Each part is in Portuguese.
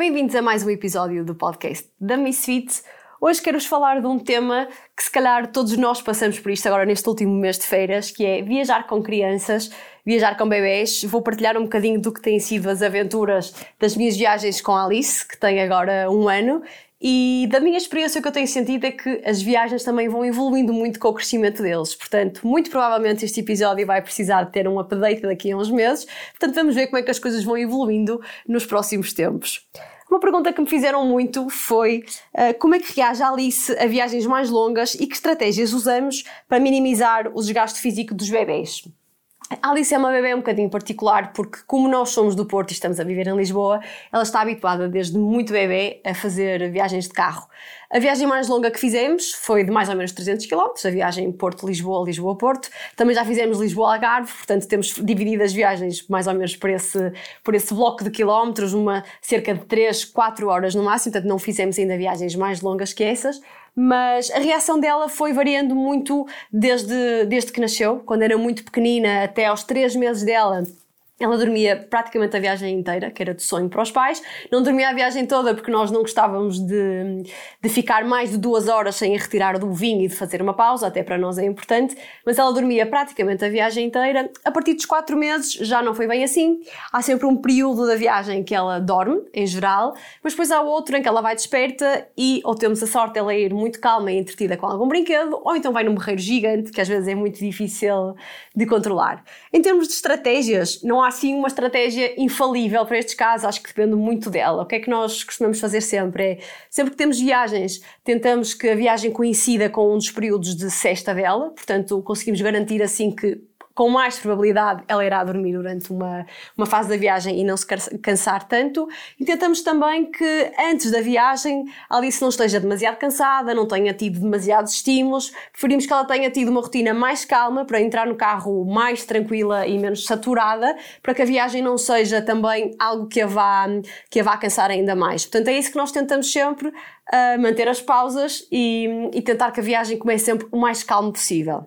Bem-vindos a mais um episódio do podcast da Misfits. Hoje quero-vos falar de um tema que se calhar todos nós passamos por isto agora neste último mês de feiras, que é viajar com crianças, viajar com bebés. Vou partilhar um bocadinho do que têm sido as aventuras das minhas viagens com a Alice, que tem agora um ano, e da minha experiência, o que eu tenho sentido é que as viagens também vão evoluindo muito com o crescimento deles. Portanto, muito provavelmente este episódio vai precisar de ter um update daqui a uns meses. Portanto, vamos ver como é que as coisas vão evoluindo nos próximos tempos. Uma pergunta que me fizeram muito foi uh, como é que reage a Alice a viagens mais longas e que estratégias usamos para minimizar o desgaste físico dos bebés. Alice é uma bebê um bocadinho particular porque, como nós somos do Porto e estamos a viver em Lisboa, ela está habituada desde muito bebê a fazer viagens de carro. A viagem mais longa que fizemos foi de mais ou menos 300 km, a viagem Porto-Lisboa, Lisboa-Porto. Também já fizemos Lisboa-Algarve, portanto temos dividido as viagens mais ou menos por esse, por esse bloco de quilómetros, uma cerca de 3, 4 horas no máximo, portanto não fizemos ainda viagens mais longas que essas mas a reação dela foi variando muito desde, desde que nasceu, quando era muito pequenina até aos três meses dela ela dormia praticamente a viagem inteira, que era de sonho para os pais. Não dormia a viagem toda porque nós não gostávamos de, de ficar mais de duas horas sem a retirar do vinho e de fazer uma pausa, até para nós é importante. Mas ela dormia praticamente a viagem inteira. A partir dos quatro meses já não foi bem assim. Há sempre um período da viagem que ela dorme, em geral, mas depois há outro em que ela vai desperta e ou temos a sorte dela ir muito calma e entretida com algum brinquedo, ou então vai num berreiro gigante, que às vezes é muito difícil de controlar. Em termos de estratégias, não há assim uma estratégia infalível para estes casos, acho que depende muito dela. O que é que nós costumamos fazer sempre? É, sempre que temos viagens, tentamos que a viagem coincida com um dos períodos de sexta dela, portanto conseguimos garantir assim que com mais probabilidade ela irá dormir durante uma, uma fase da viagem e não se cansar tanto. E tentamos também que antes da viagem a Alice não esteja demasiado cansada, não tenha tido demasiados estímulos. Preferimos que ela tenha tido uma rotina mais calma para entrar no carro mais tranquila e menos saturada, para que a viagem não seja também algo que a vá, que a vá cansar ainda mais. Portanto, é isso que nós tentamos sempre, uh, manter as pausas e, e tentar que a viagem comece sempre o mais calmo possível.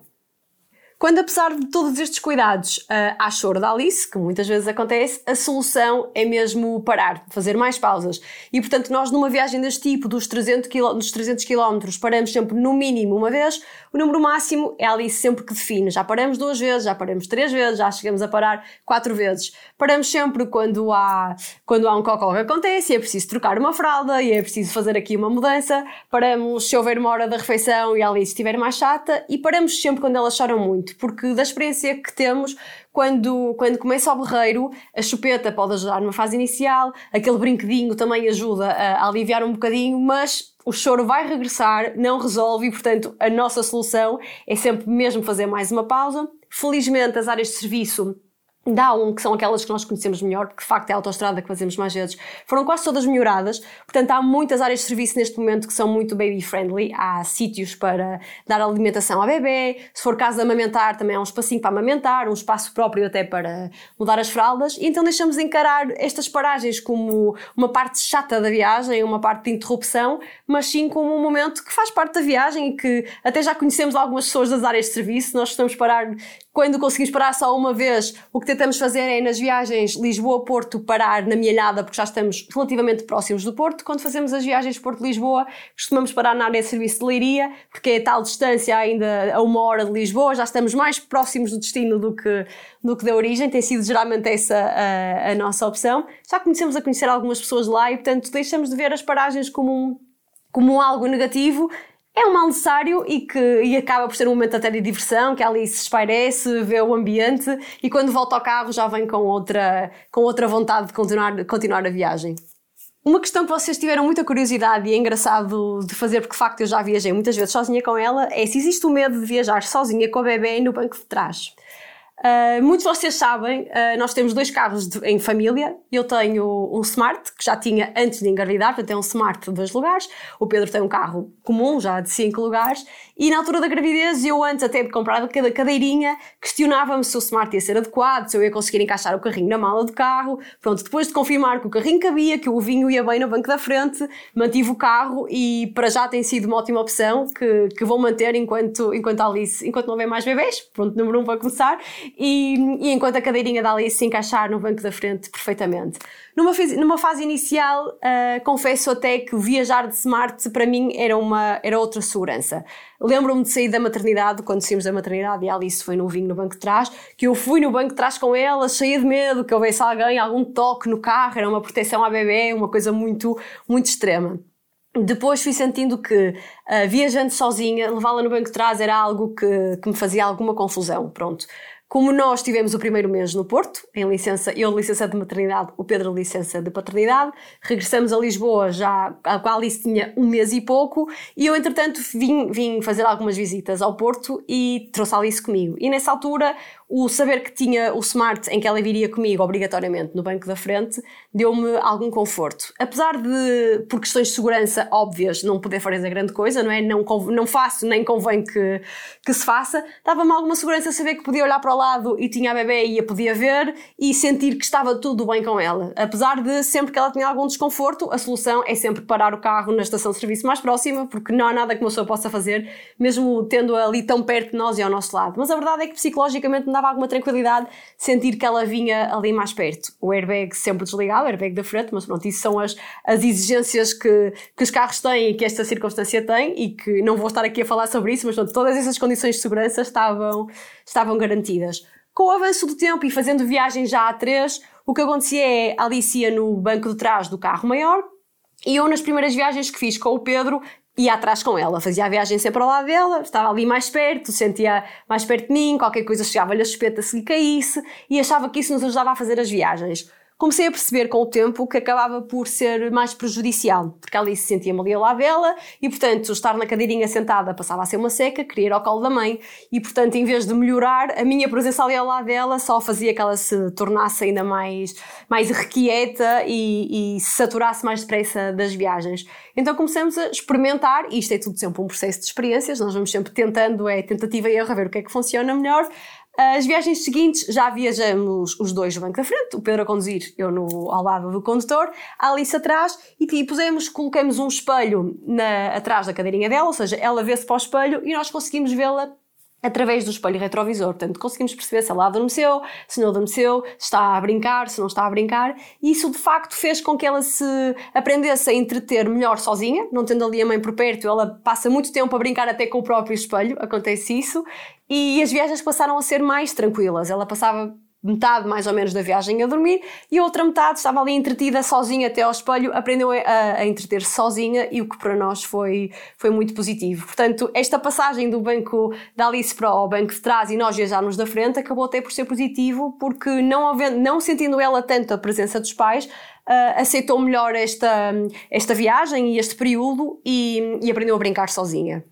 Quando, apesar de todos estes cuidados, uh, há choro da Alice, que muitas vezes acontece, a solução é mesmo parar, fazer mais pausas. E, portanto, nós numa viagem deste tipo, dos 300 km, dos 300 km paramos sempre no mínimo uma vez, o número máximo é a Alice sempre que define. Já paramos duas vezes, já paramos três vezes, já chegamos a parar quatro vezes. Paramos sempre quando há, quando há um cocó que acontece e é preciso trocar uma fralda e é preciso fazer aqui uma mudança. Paramos se houver uma hora da refeição e a Alice estiver mais chata e paramos sempre quando elas choram muito muito, porque da experiência que temos, quando, quando começa o berreiro, a chupeta pode ajudar numa fase inicial, aquele brinquedinho também ajuda a, a aliviar um bocadinho, mas o choro vai regressar, não resolve e, portanto, a nossa solução é sempre mesmo fazer mais uma pausa. Felizmente, as áreas de serviço da um que são aquelas que nós conhecemos melhor, porque de facto é a autostrada que fazemos mais vezes, foram quase todas melhoradas. Portanto, há muitas áreas de serviço neste momento que são muito baby-friendly. Há sítios para dar alimentação ao bebê, se for caso de amamentar, também há um espacinho para amamentar, um espaço próprio até para mudar as fraldas. E então deixamos de encarar estas paragens como uma parte chata da viagem, uma parte de interrupção, mas sim como um momento que faz parte da viagem e que até já conhecemos algumas pessoas das áreas de serviço. Nós estamos parar, quando conseguimos parar só uma vez, o que tentamos fazer é nas viagens Lisboa-Porto parar na Mielhada, porque já estamos relativamente próximos do Porto. Quando fazemos as viagens Porto-Lisboa, costumamos parar na área de serviço de Leiria, porque é tal distância ainda a uma hora de Lisboa, já estamos mais próximos do destino do que, do que da origem, tem sido geralmente essa a, a nossa opção. Já conhecemos a conhecer algumas pessoas lá e, portanto, deixamos de ver as paragens como um, como algo negativo é um mal necessário e que e acaba por ser um momento até de diversão, que ali se espairece, vê o ambiente e quando volta ao carro já vem com outra, com outra vontade de continuar, continuar a viagem. Uma questão que vocês tiveram muita curiosidade e é engraçado de fazer, porque de facto eu já viajei muitas vezes sozinha com ela, é se existe o medo de viajar sozinha com a bebê no banco de trás. Uh, muitos de vocês sabem, uh, nós temos dois carros de, em família. Eu tenho um Smart, que já tinha antes de engravidar, portanto é um Smart de dois lugares. O Pedro tem um carro comum, já de cinco lugares. E na altura da gravidez, eu antes até de comprar cada cadeirinha, questionava-me se o Smart ia ser adequado, se eu ia conseguir encaixar o carrinho na mala do carro. Pronto, depois de confirmar que o carrinho cabia, que o vinho ia bem no banco da frente, mantive o carro e para já tem sido uma ótima opção que, que vou manter enquanto, enquanto Alice, enquanto não houver mais bebês. Pronto, número um para começar e, e, enquanto a cadeirinha da Alice se encaixar no banco da frente perfeitamente. Numa, numa fase inicial, uh, confesso até que viajar de smart para mim era, uma, era outra segurança. Lembro-me de sair da maternidade, quando saímos da maternidade e a Alice foi no vinho no banco de trás, que eu fui no banco de trás com ela, cheia de medo, que houvesse alguém, algum toque no carro, era uma proteção à bebê, uma coisa muito, muito extrema. Depois fui sentindo que, uh, viajando sozinha, levá-la no banco de trás era algo que, que me fazia alguma confusão. Pronto. Como nós tivemos o primeiro mês no Porto, em licença, eu licença de maternidade, o Pedro licença de paternidade, regressamos a Lisboa já, a qual Alice tinha um mês e pouco, e eu entretanto vim, vim fazer algumas visitas ao Porto e trouxe a Alice comigo. E nessa altura o saber que tinha o smart em que ela viria comigo obrigatoriamente no banco da frente deu-me algum conforto. Apesar de, por questões de segurança óbvias, não poder fazer grande coisa, não é? Não, não faço, nem convém que, que se faça, dava-me alguma segurança saber que podia olhar para o lado e tinha a bebê e a podia ver e sentir que estava tudo bem com ela. Apesar de sempre que ela tinha algum desconforto, a solução é sempre parar o carro na estação de serviço mais próxima, porque não há nada que uma pessoa possa fazer, mesmo tendo ali tão perto de nós e ao nosso lado. Mas a verdade é que psicologicamente dava alguma tranquilidade sentir que ela vinha ali mais perto. O airbag sempre desligado, o airbag da frente, mas pronto, isso são as, as exigências que, que os carros têm e que esta circunstância tem e que não vou estar aqui a falar sobre isso, mas pronto, todas essas condições de segurança estavam, estavam garantidas. Com o avanço do tempo e fazendo viagens já a três, o que acontecia é a Alicia no banco de trás do carro maior e eu nas primeiras viagens que fiz com o Pedro ia atrás com ela, fazia a viagem sempre ao lado dela, estava ali mais perto, sentia mais perto de mim, qualquer coisa chegava-lhe a suspeita se lhe caísse e achava que isso nos ajudava a fazer as viagens comecei a perceber com o tempo que acabava por ser mais prejudicial, porque ali se sentia-me ali ao lado dela e, portanto, estar na cadeirinha sentada passava a ser uma seca, queria ir ao colo da mãe e, portanto, em vez de melhorar, a minha presença ali ao lado dela só fazia que ela se tornasse ainda mais, mais requieta e, e se saturasse mais depressa das viagens. Então começamos a experimentar, e isto é tudo sempre um processo de experiências, nós vamos sempre tentando, é tentativa e erro, a ver o que é que funciona melhor, as viagens seguintes já viajamos os dois no banco da frente, o Pedro a conduzir, eu no, ao lado do condutor, a Alice atrás e, pusemos, colocamos um espelho na, atrás da cadeirinha dela, ou seja, ela vê-se para o espelho e nós conseguimos vê-la através do espelho retrovisor. Portanto, conseguimos perceber se ela adormeceu, se não adormeceu, se está a brincar, se não está a brincar. E isso, de facto, fez com que ela se aprendesse a entreter melhor sozinha, não tendo ali a mãe por perto. Ela passa muito tempo a brincar até com o próprio espelho, acontece isso. E as viagens passaram a ser mais tranquilas. Ela passava metade mais ou menos da viagem a dormir e a outra metade estava ali entretida sozinha até ao espelho, aprendeu a, a entreter-se sozinha e o que para nós foi, foi muito positivo. Portanto, esta passagem do banco da Alice para o banco de trás e nós viajarmos da frente acabou até por ser positivo porque não, havendo, não sentindo ela tanto a presença dos pais, Uh, aceitou melhor esta, esta viagem e este período e, e aprendeu a brincar sozinha.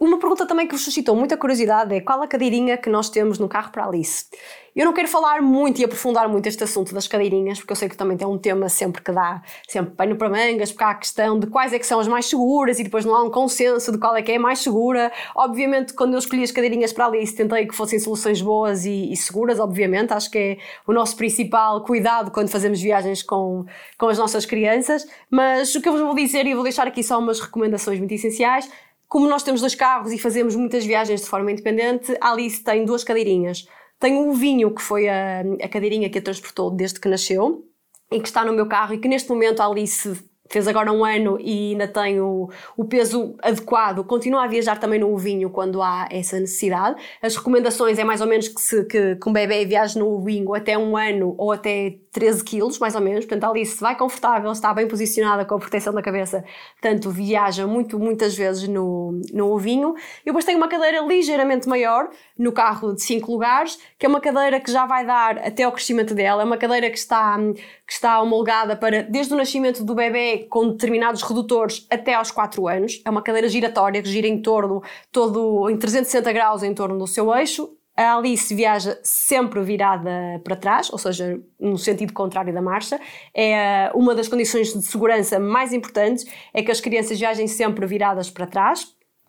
Uma pergunta também que vos suscitou muita curiosidade é qual a cadeirinha que nós temos no carro para Alice? Eu não quero falar muito e aprofundar muito este assunto das cadeirinhas, porque eu sei que também tem um tema sempre que dá sempre pano para mangas, porque há a questão de quais é que são as mais seguras e depois não há um consenso de qual é que é a mais segura. Obviamente, quando eu escolhi as cadeirinhas para Alice, tentei que fossem soluções boas e, e seguras, obviamente. Acho que é o nosso principal cuidado quando fazemos viagens com, com as nossas crianças. Mas o que eu vos vou dizer, e vou deixar aqui só umas recomendações muito essenciais, como nós temos dois carros e fazemos muitas viagens de forma independente, a Alice tem duas cadeirinhas. Tem o vinho, que foi a, a cadeirinha que a transportou desde que nasceu e que está no meu carro e que neste momento a Alice fez agora um ano e ainda tem o, o, peso adequado, continua a viajar também no vinho quando há essa necessidade. As recomendações é mais ou menos que, se, que, que um bebê viaje no vinho até um ano ou até 13 quilos, mais ou menos. Portanto, a Alice vai confortável, está bem posicionada com a proteção da cabeça, portanto, viaja muito, muitas vezes no, no ovinho. Eu depois tenho uma cadeira ligeiramente maior, no carro de 5 lugares, que é uma cadeira que já vai dar até ao crescimento dela. É uma cadeira que está, que está homologada para, desde o nascimento do bebê, com determinados redutores, até aos 4 anos. É uma cadeira giratória que gira em torno, todo em 360 graus em torno do seu eixo a Alice viaja sempre virada para trás, ou seja, no sentido contrário da marcha. É uma das condições de segurança mais importantes é que as crianças viajem sempre viradas para trás,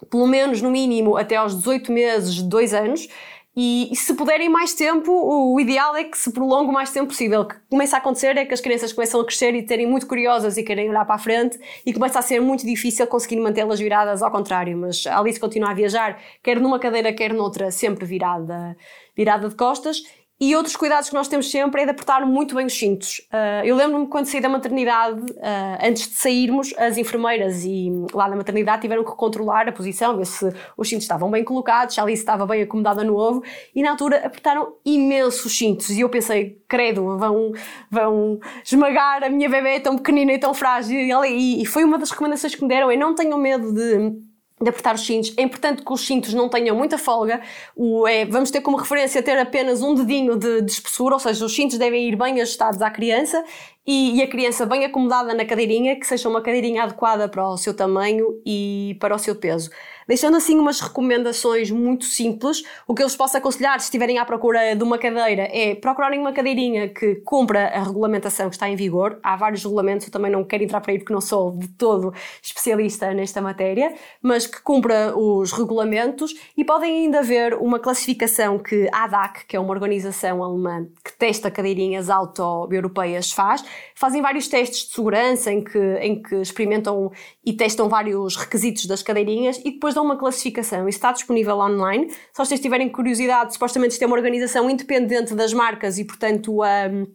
pelo menos no mínimo até aos 18 meses, 2 anos. E, e, se puderem mais tempo, o, ideal é que se prolongue o mais tempo possível. O que começa a acontecer é que as crianças começam a crescer e terem muito curiosas e querem olhar para a frente e começa a ser muito difícil conseguir mantê-las viradas ao contrário. Mas a Alice continua a viajar, quer numa cadeira, quer noutra, sempre virada, virada de costas e outros cuidados que nós temos sempre é de apertar muito bem os cintos. Uh, eu lembro-me quando saí da maternidade, uh, antes de sairmos, as enfermeiras e lá na maternidade tiveram que controlar a posição, ver se os cintos estavam bem colocados, se a Alice estava bem acomodada no ovo, e na altura apertaram imensos cintos. E eu pensei, credo, vão, vão esmagar a minha bebê tão pequenina e tão frágil. E, e foi uma das recomendações que me deram: é não tenham medo de de apertar os cintos. É importante que os cintos não tenham muita folga. O, é, vamos ter como referência ter apenas um dedinho de, de espessura, ou seja, os cintos devem ir bem ajustados à criança e, e, a criança bem acomodada na cadeirinha, que seja uma cadeirinha adequada para o seu tamanho e para o seu peso. Deixando assim umas recomendações muito simples, o que eu vos posso aconselhar se estiverem à procura de uma cadeira é procurarem uma cadeirinha que cumpra a regulamentação que está em vigor. Há vários regulamentos, eu também não quero entrar para aí porque não sou de todo especialista nesta matéria, mas que cumpra os regulamentos e podem ainda ver uma classificação que a ADAC, que é uma organização alemã que testa cadeirinhas auto-europeias, faz. Fazem vários testes de segurança em que, em que experimentam e testam vários requisitos das cadeirinhas e depois dão uma classificação. Isso está disponível online. Se vocês tiverem curiosidade, supostamente isto é uma organização independente das marcas e, portanto, um,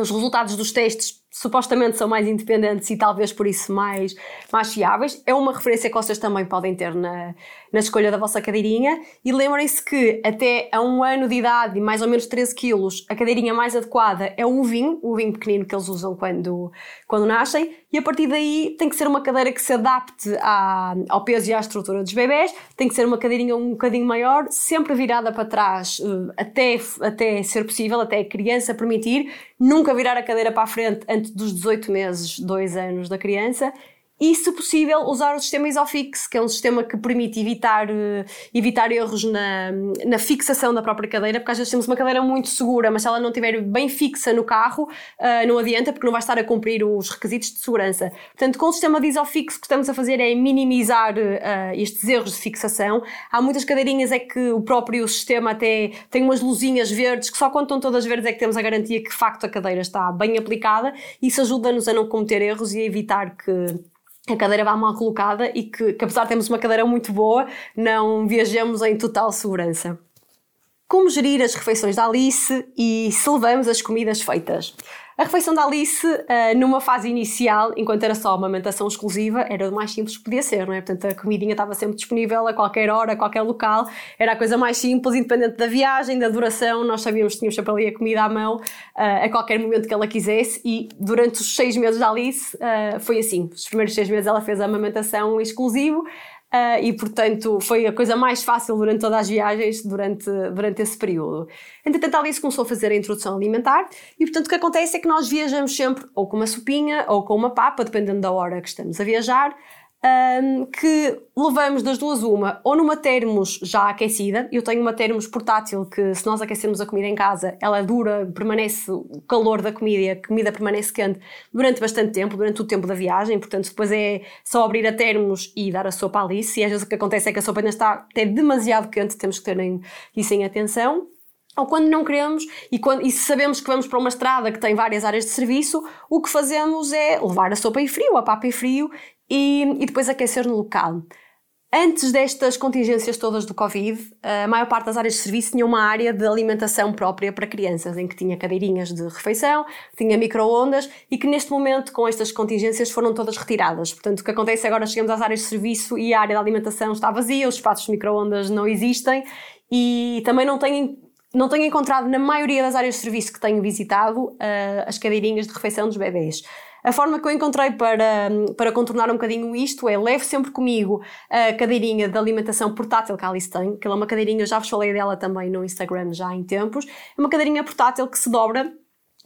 os resultados dos testes supostamente são mais independentes e talvez por isso mais, mais fiáveis. É uma referência que vocês também podem ter na, na escolha da vossa cadeirinha. E lembrem-se que até a um ano de idade mais ou menos 13 quilos, a cadeirinha mais adequada é o vinho, o vinho pequenino que eles usam quando, quando nascem. E a partir daí tem que ser uma cadeira que se adapte à, ao peso e à estrutura dos bebés. Tem que ser uma cadeirinha um bocadinho maior, sempre virada para trás eh, até, até ser possível, até a criança permitir. Nunca virar a cadeira para a frente antes dos 18 meses, 2 anos da criança e, se possível, usar o sistema Isofix, que é um sistema que permite evitar, uh, evitar erros na, na fixação da própria cadeira, porque às vezes temos uma cadeira muito segura, mas se ela não estiver bem fixa no carro, uh, não adianta, porque não vai estar a cumprir os requisitos de segurança. Portanto, com o sistema de Isofix, o que estamos a fazer é minimizar uh, estes erros de fixação. Há muitas cadeirinhas é que o próprio sistema até tem umas luzinhas verdes, que só quando estão todas verdes é que temos a garantia que, de facto, a cadeira está bem aplicada. Isso ajuda-nos a não cometer erros e a evitar que a cadeira vá mal colocada e que, que, apesar de termos uma cadeira muito boa, não viajemos em total segurança. Como gerir as refeições da Alice e se levamos as comidas feitas? A refeição da Alice, uh, numa fase inicial, enquanto era só amamentação exclusiva, era o mais simples que podia ser, não é? Portanto, a comidinha estava sempre disponível a qualquer hora, a qualquer local, era a coisa mais simples, independente da viagem, da duração, nós sabíamos que tínhamos sempre ali a comida à mão, uh, a qualquer momento que ela quisesse, e durante os seis meses da Alice uh, foi assim. Os primeiros seis meses ela fez a amamentação exclusivo, Uh, e, portanto, foi a coisa mais fácil durante todas as viagens, durante, durante esse período. Entretanto, Alice começou a fazer a introdução alimentar e, portanto, o que acontece é que nós viajamos sempre ou com uma sopinha ou com uma papa, dependendo da hora que estamos a viajar, um, que levamos das duas uma, ou numa termos já aquecida, eu tenho uma termos portátil que se nós aquecemos a comida em casa, ela dura, permanece o calor da comida a comida permanece quente durante bastante tempo, durante o tempo da viagem, portanto depois é só abrir a termos e dar a sopa ali, e às vezes o que acontece é que a sopa ainda está até demasiado quente, temos que ter isso em atenção. Ou quando não queremos e, quando, e se sabemos que vamos para uma estrada que tem várias áreas de serviço, o que fazemos é levar a sopa em frio, a papa em frio e, e depois aquecer no local. Antes destas contingências todas do Covid, a maior parte das áreas de serviço tinha uma área de alimentação própria para crianças, em que tinha cadeirinhas de refeição, tinha micro-ondas e que neste momento, com estas contingências, foram todas retiradas. Portanto, o que acontece agora chegamos às áreas de serviço e a área da alimentação está vazia, os espaços de micro-ondas não existem e também não têm não tenho encontrado na maioria das áreas de serviço que tenho visitado uh, as cadeirinhas de refeição dos bebês. A forma que eu encontrei para, para contornar um bocadinho isto é levo sempre comigo a cadeirinha de alimentação portátil que a Alice tem, que é uma cadeirinha, já vos falei dela também no Instagram já em tempos, é uma cadeirinha portátil que se dobra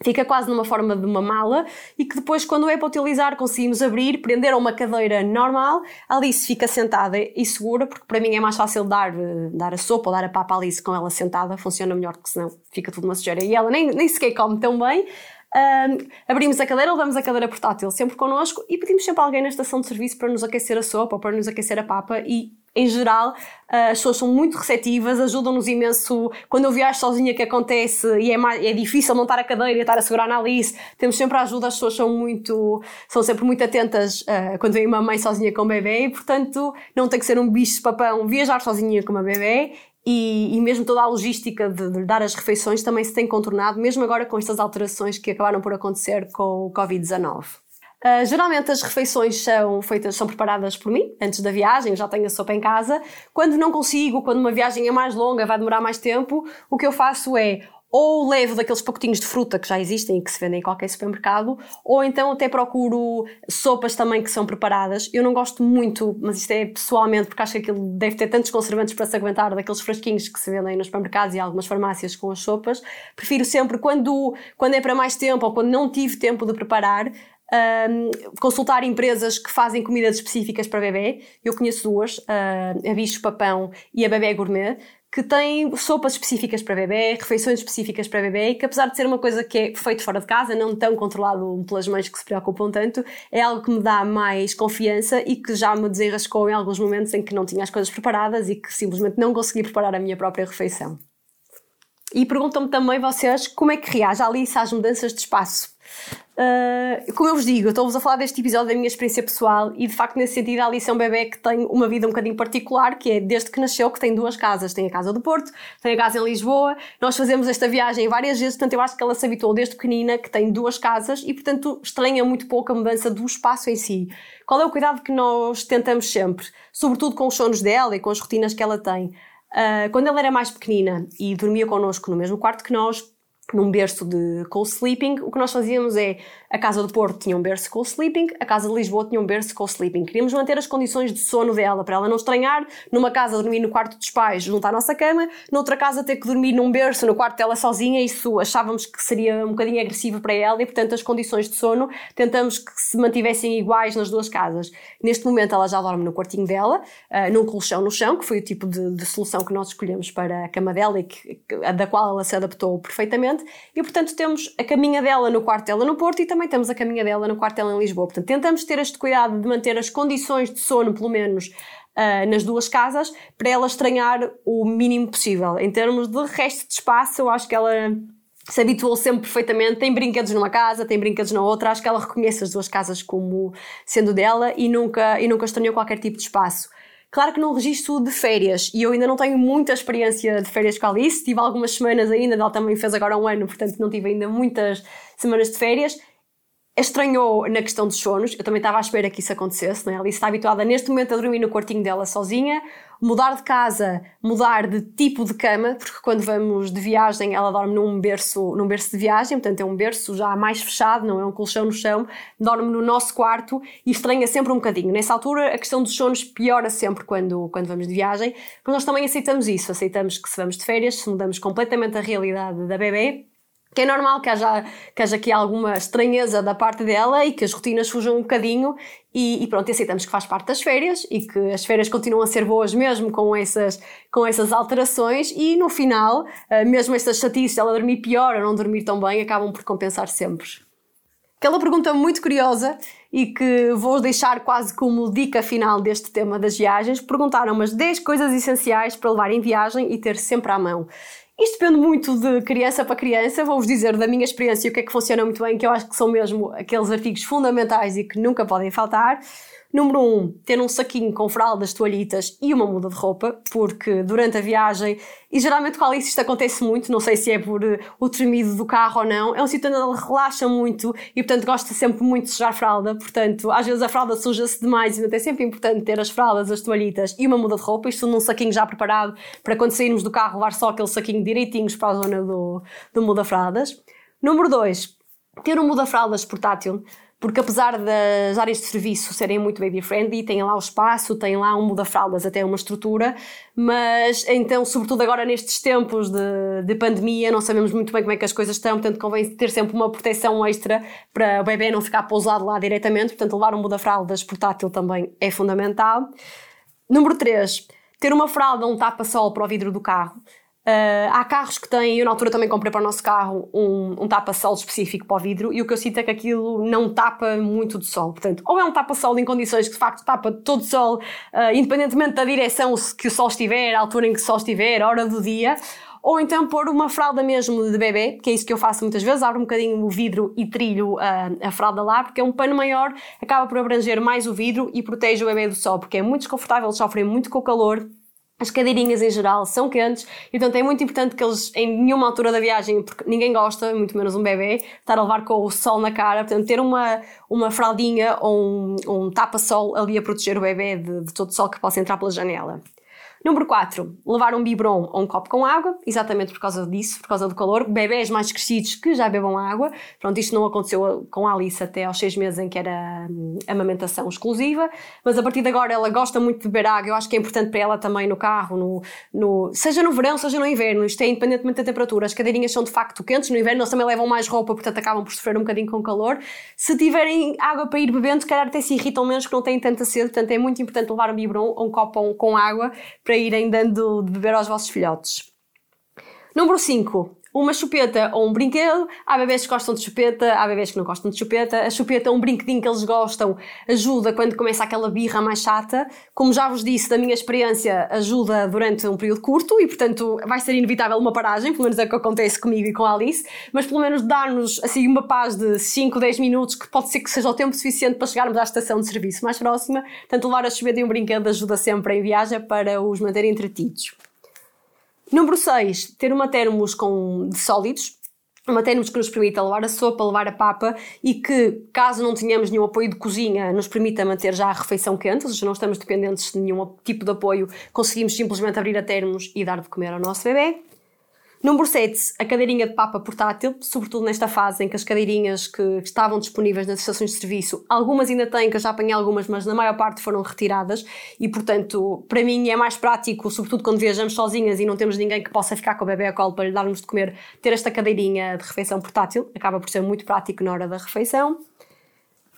Fica quase numa forma de uma mala e que depois, quando é para utilizar, conseguimos abrir, prender a uma cadeira normal. A Alice fica sentada e segura, porque para mim é mais fácil dar, dar a sopa ou dar a papa à Alice com ela sentada, funciona melhor, porque senão fica tudo uma sujeira. E ela nem, nem sequer come tão bem. Um, abrimos a cadeira, levamos a cadeira portátil sempre connosco e pedimos sempre alguém na estação de serviço para nos aquecer a sopa ou para nos aquecer a papa e em geral, as pessoas são muito receptivas, ajudam-nos imenso. Quando eu viajo sozinha, que acontece e é, mais, é difícil montar a cadeira e estar a segurar na Alice, temos sempre a ajuda, as pessoas são muito, são sempre muito atentas uh, quando vem uma mãe sozinha com um bebê e, portanto, não tem que ser um bicho de papão viajar sozinha com uma bebê e, e, mesmo toda a logística de, de, dar as refeições também se tem contornado, mesmo agora com estas alterações que acabaram por acontecer com o Covid-19. Uh, geralmente as refeições são feitas, são preparadas por mim antes da viagem, eu já tenho a sopa em casa. Quando não consigo, quando uma viagem é mais longa, vai demorar mais tempo, o que eu faço é ou levo daqueles pacotinhos de fruta que já existem e que se vendem em qualquer supermercado, ou então até procuro sopas também que são preparadas. Eu não gosto muito, mas isto é pessoalmente, porque acho que aquilo deve ter tantos conservantes para se aguentar daqueles frasquinhos que se vendem nos supermercados e algumas farmácias com as sopas. Prefiro sempre, quando, quando é para mais tempo ou quando não tive tempo de preparar, um, consultar empresas que fazem comidas específicas para bebê. Eu conheço duas, uh, a Bicho Papão e a Bebê Gourmet, que têm sopas específicas para bebê, refeições específicas para bebê, que apesar de ser uma coisa que é feito fora de casa, não tão controlado pelas mães que se preocupam tanto, é algo que me dá mais confiança e que já me desenrascou em alguns momentos em que não tinha as coisas preparadas e que simplesmente não consegui preparar a minha própria refeição. E perguntam-me também vocês como é que reage a Alice às mudanças de espaço. Uh, como eu vos digo, estou-vos a falar deste episódio da minha experiência pessoal e de facto nesse sentido a Alice é um bebê que tem uma vida um bocadinho particular, que é desde que nasceu que tem duas casas, tem a casa do Porto, tem a casa em Lisboa, nós fazemos esta viagem várias vezes, portanto eu acho que ela se habituou desde pequenina que tem duas casas e portanto estranha muito pouco a mudança do espaço em si. Qual é o cuidado que nós tentamos sempre, sobretudo com os sonos dela e com as rotinas que ela tem? Uh, quando ela era mais pequenina e dormia connosco no mesmo quarto que nós, num berço de co-sleeping, o que nós fazíamos é a Casa do Porto tinha um berço co-sleeping, a Casa de Lisboa tinha um berço co-sleeping. Queríamos manter as condições de sono dela, para ela não estranhar, numa casa dormir no quarto dos pais junto à nossa cama, noutra casa ter que dormir num berço no quarto dela sozinha, isso achávamos que seria um bocadinho agressivo para ela e, portanto, as condições de sono tentamos que se mantivessem iguais nas duas casas. Neste momento ela já dorme no quartinho dela, uh, num colchão no chão, que foi o tipo de, de solução que nós escolhemos para a cama dela e que, da qual ela se adaptou perfeitamente e portanto temos a caminha dela no quarto dela no Porto e também temos a caminha dela no quarto dela em Lisboa. Portanto, tentamos ter este cuidado de manter as condições de sono, pelo menos, uh, nas duas casas, para ela estranhar o mínimo possível. Em termos de resto de espaço, eu acho que ela se habituou sempre perfeitamente, tem brinquedos numa casa, tem brinquedos na outra, acho que ela reconhece as duas casas como sendo dela e nunca, e nunca estranhou qualquer tipo de espaço. Claro que não registro de férias e eu ainda não tenho muita experiência de férias com a Alice, tive algumas semanas ainda, ela também fez agora um ano, portanto não tive ainda muitas semanas de férias. Estranhou na questão dos sonos, eu também estava à espera que isso acontecesse, não é? Alice está habituada neste momento a dormir no quartinho dela sozinha, mudar de casa, mudar de tipo de cama, porque quando vamos de viagem ela dorme num berço, num berço de viagem, portanto é um berço já mais fechado, não é um colchão no chão, dorme no nosso quarto e estranha sempre um bocadinho. Nessa altura a questão dos sonos piora sempre quando, quando vamos de viagem, mas nós também aceitamos isso, aceitamos que se vamos de férias, se mudamos completamente a realidade da bebê, que é normal que haja, que haja aqui alguma estranheza da parte dela e que as rotinas fujam um bocadinho e, e pronto, aceitamos que faz parte das férias e que as férias continuam a ser boas mesmo com essas, com essas alterações e no final, eh, mesmo estas chatices, ela dormir pior ou não dormir tão bem, acabam por compensar sempre. Aquela pergunta muito curiosa e que vou deixar quase como dica final deste tema das viagens, perguntaram umas 10 coisas essenciais para levar em viagem e ter sempre à mão. Isto depende muito de criança para criança. Vou-vos dizer da minha experiência o que é que funciona muito bem, que eu acho que são mesmo aqueles artigos fundamentais e que nunca podem faltar. Número um, ter um saquinho com fraldas, toalhitas e uma muda de roupa, porque durante a viagem, e geralmente com a Alice isto acontece muito, não sei se é por uh, o tremido do carro ou não, é um sítio onde ela relaxa muito e, portanto, gosta sempre muito de sujar fralda, portanto, às vezes a fralda suja-se demais e, portanto, é sempre importante ter as fraldas, as toalhitas e uma muda de roupa, isto num saquinho já preparado para quando sairmos do carro levar só aquele saquinho direitinhos para a zona do, do muda-fraldas. Número dois, ter um muda-fraldas portátil porque apesar das áreas de serviço serem muito baby-friendly, tem lá o espaço, tem lá um muda-fraldas, até uma estrutura, mas então, sobretudo agora nestes tempos de, de, pandemia, não sabemos muito bem como é que as coisas estão, portanto convém ter sempre uma proteção extra para o bebê não ficar pousado lá diretamente, portanto levar um muda-fraldas portátil também é fundamental. Número 3, ter uma fralda, um tapa-sol para o vidro do carro. Uh, há carros que têm, eu na altura também comprei para o nosso carro um, um tapa-sol específico para o vidro e o que eu sinto é que aquilo não tapa muito de sol. Portanto, ou é um tapa-sol em condições que de facto tapa todo o sol, uh, independentemente da direção que o sol estiver, a altura em que o sol estiver, a hora do dia, ou então pôr uma fralda mesmo de bebê, que é isso que eu faço muitas vezes, abro um bocadinho o vidro e trilho a, a fralda lá, porque é um pano maior, acaba por abranger mais o vidro e protege o bebê do sol, porque é muito desconfortável, eles sofrem muito com o calor, as cadeirinhas em geral são quentes e portanto é muito importante que eles em nenhuma altura da viagem, porque ninguém gosta, muito menos um bebê, estar a levar com o sol na cara, portanto ter uma, uma fraldinha ou um, um tapa-sol ali a proteger o bebê de, de todo o sol que possa entrar pela janela. Número 4, levar um biberon ou um copo com água, exatamente por causa disso, por causa do calor. Bebés mais crescidos que já bebam água. Pronto, isto não aconteceu com a Alice até aos 6 meses em que era hum, amamentação exclusiva, mas a partir de agora ela gosta muito de beber água. Eu acho que é importante para ela também no carro, no, no, seja no verão, seja no inverno. Isto é independentemente da temperatura. As cadeirinhas são de facto quentes, no inverno eles também levam mais roupa, portanto acabam por sofrer um bocadinho com calor. Se tiverem água para ir bebendo, se calhar até se irritam menos que não têm tanta sede, portanto é muito importante levar um biberon ou um copo com água para irem dando de beber aos vossos filhotes. Número 5 uma chupeta ou um brinquedo. Há bebês que gostam de chupeta, há bebês que não gostam de chupeta. A chupeta é um brinquedinho que eles gostam, ajuda quando começa aquela birra mais chata. Como já vos disse, da minha experiência, ajuda durante um período curto e, portanto, vai ser inevitável uma paragem, pelo menos é o que acontece comigo e com a Alice, mas pelo menos dar-nos assim uma paz de 5, 10 minutos, que pode ser que seja o tempo suficiente para chegarmos à estação de serviço mais próxima. Portanto, levar a chupeta e um brinquedo ajuda sempre em viagem para os manter entretidos. Número 6, ter uma termos com, de sólidos, uma termos que nos permita levar a sopa, levar a papa e que, caso não tenhamos nenhum apoio de cozinha, nos permita manter já a refeição quente, ou seja, não estamos dependentes de nenhum tipo de apoio, conseguimos simplesmente abrir a termos e dar de comer ao nosso bebê. Número 7, a cadeirinha de papa portátil, sobretudo nesta fase em que as cadeirinhas que estavam disponíveis nas estações de serviço, algumas ainda têm, que eu já apanhei algumas, mas na maior parte foram retiradas. E, portanto, para mim é mais prático, sobretudo quando viajamos sozinhas e não temos ninguém que possa ficar com o bebê a colo para lhe darmos de comer, ter esta cadeirinha de refeição portátil, acaba por ser muito prático na hora da refeição.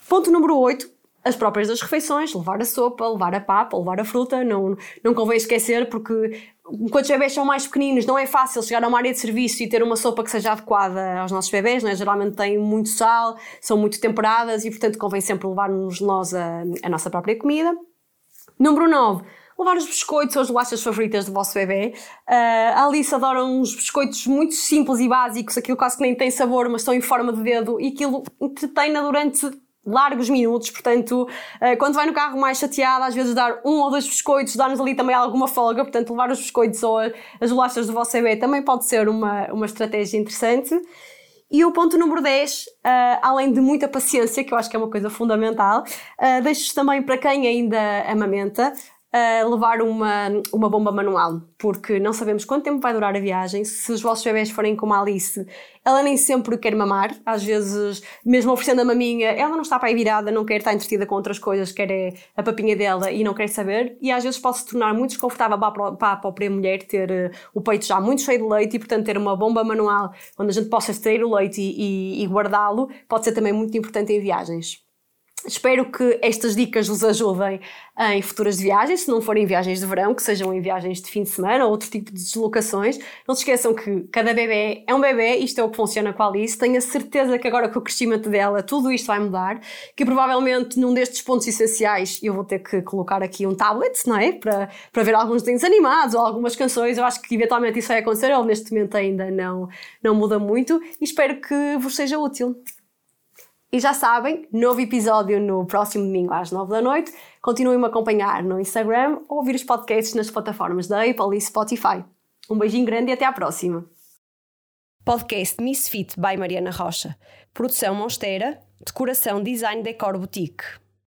Ponto número 8, as próprias das refeições, levar a sopa, levar a papa, levar a fruta, não, não convém esquecer porque enquanto os bebés são mais pequeninos não é fácil chegar a uma área de serviço e ter uma sopa que seja adequada aos nossos bebés, é? geralmente têm muito sal, são muito temperadas e portanto convém sempre levar-nos nós a, a nossa própria comida. Número 9, levar os biscoitos ou as bolachas favoritas do vosso bebê. Uh, a Alice adora uns biscoitos muito simples e básicos, aquilo quase que nem tem sabor, mas estão em forma de dedo e aquilo entretém-na durante largos minutos, portanto, eh, quando vai no carro mais chateada, às vezes dar um ou dois biscoitos, dar-nos ali também alguma folga, portanto, levar os biscoitos ou as bolachas do vosso bebê também pode ser uma, uma estratégia interessante. E o ponto número 10, uh, eh, além de muita paciência, que eu acho que é uma coisa fundamental, uh, deixo também para quem ainda amamenta, uh, levar uma, uma bomba manual, porque não sabemos quanto tempo vai durar a viagem. Se os vossos bebés forem como a Alice, ela nem sempre quer mamar, às vezes, mesmo oferecendo a maminha, ela não está para aí virada, não quer estar entretida com outras coisas, quer é a papinha dela e não quer saber, e às vezes pode se tornar muito desconfortável para, para a própria mulher ter uh, o peito já muito cheio de leite e, portanto, ter uma bomba manual onde a gente possa extrair o leite e, e, e guardá-lo pode ser também muito importante em viagens. Espero que estas dicas vos ajudem em futuras viagens, se não forem viagens de verão, que sejam em viagens de fim de semana ou outro tipo de deslocações. Não se esqueçam que cada bebê é um bebê, isto é o que funciona com a Alice. Tenho a certeza que agora com o crescimento dela tudo isto vai mudar, que provavelmente num destes pontos essenciais eu vou ter que colocar aqui um tablet, não é? Para, para ver alguns desenhos animados ou algumas canções. Eu acho que eventualmente isso vai acontecer, ele neste momento ainda não, não muda muito e espero que vos seja útil. E já sabem, novo episódio no próximo domingo às 9 da noite. Continuem-me a acompanhar no Instagram ou ouvir os podcasts nas plataformas da Apple e Spotify. Um beijinho grande e até à próxima. Podcast Misfit by Mariana Rocha. Produção Monsteira. Decoração Design Decor Boutique.